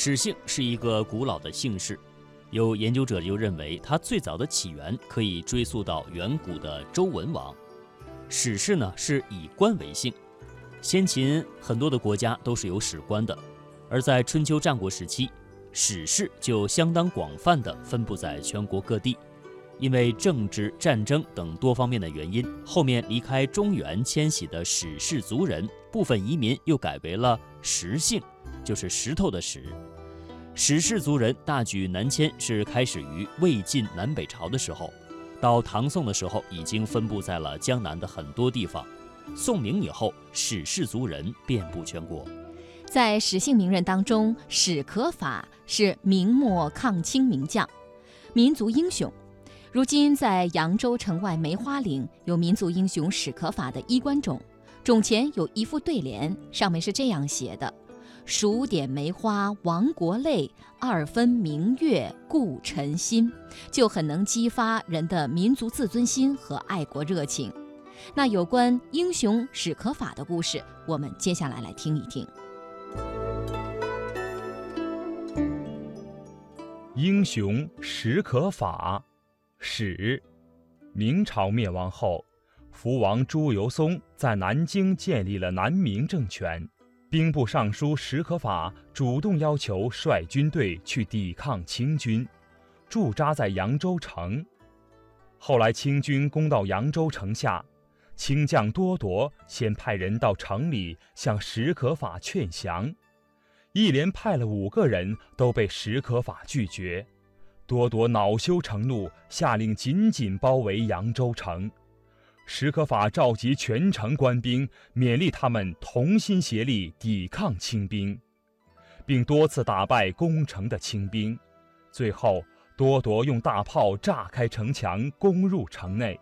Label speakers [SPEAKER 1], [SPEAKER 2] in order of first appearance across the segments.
[SPEAKER 1] 史姓是一个古老的姓氏，有研究者就认为它最早的起源可以追溯到远古的周文王。史氏呢是以官为姓，先秦很多的国家都是有史官的，而在春秋战国时期，史氏就相当广泛的分布在全国各地。因为政治、战争等多方面的原因，后面离开中原迁徙的史氏族人，部分移民又改为了石姓。就是石头的石，史氏族人大举南迁是开始于魏晋南北朝的时候，到唐宋的时候已经分布在了江南的很多地方。宋明以后，史氏族人遍布全国。
[SPEAKER 2] 在史姓名人当中，史可法是明末抗清名将，民族英雄。如今在扬州城外梅花岭有民族英雄史可法的衣冠冢，冢前有一副对联，上面是这样写的。数点梅花亡国泪，二分明月故尘心，就很能激发人的民族自尊心和爱国热情。那有关英雄史可法的故事，我们接下来来听一听。
[SPEAKER 3] 英雄史可法，史，明朝灭亡后，福王朱由崧在南京建立了南明政权。兵部尚书史可法主动要求率军队去抵抗清军，驻扎在扬州城。后来清军攻到扬州城下，清将多铎先派人到城里向史可法劝降，一连派了五个人，都被史可法拒绝。多铎恼羞成怒，下令紧紧包围扬州城。史可法召集全城官兵，勉励他们同心协力抵抗清兵，并多次打败攻城的清兵。最后，多铎用大炮炸开城墙，攻入城内。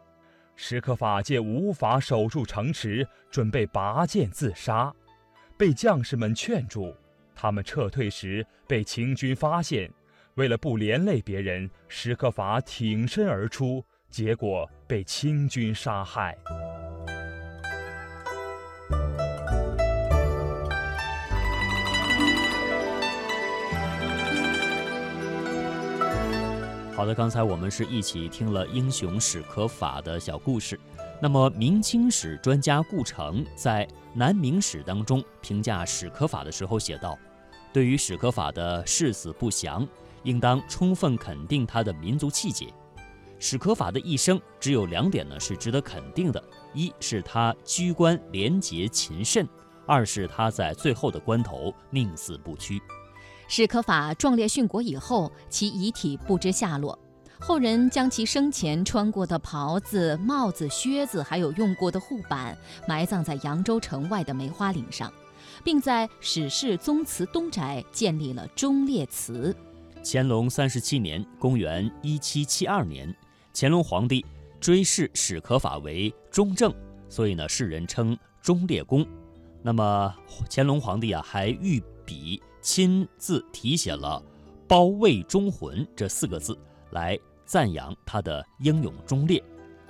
[SPEAKER 3] 史可法见无法守住城池，准备拔剑自杀，被将士们劝住。他们撤退时被清军发现，为了不连累别人，史可法挺身而出。结果被清军杀害。
[SPEAKER 1] 好的，刚才我们是一起听了英雄史可法的小故事。那么，明清史专家顾城在《南明史》当中评价史可法的时候写道：“对于史可法的誓死不降，应当充分肯定他的民族气节。”史可法的一生只有两点呢是值得肯定的：一是他居官廉洁勤慎；二是他在最后的关头宁死不屈。
[SPEAKER 2] 史可法壮烈殉国以后，其遗体不知下落，后人将其生前穿过的袍子、帽子、靴子，还有用过的护板，埋葬在扬州城外的梅花岭上，并在史氏宗祠东宅建立了忠烈祠。
[SPEAKER 1] 乾隆三十七年（公元1772年）。乾隆皇帝追谥史可法为忠正，所以呢，世人称忠烈公。那么乾隆皇帝啊，还御笔亲自题写了“包卫忠魂”这四个字，来赞扬他的英勇忠烈。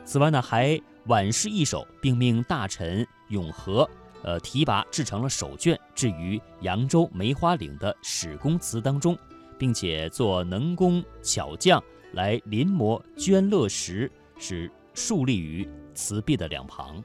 [SPEAKER 1] 此外呢，还挽诗一首，并命大臣永和，呃，提拔制成了手卷，置于扬州梅花岭的史公祠当中，并且做能工巧匠。来临摹捐乐石，是竖立于瓷壁的两旁。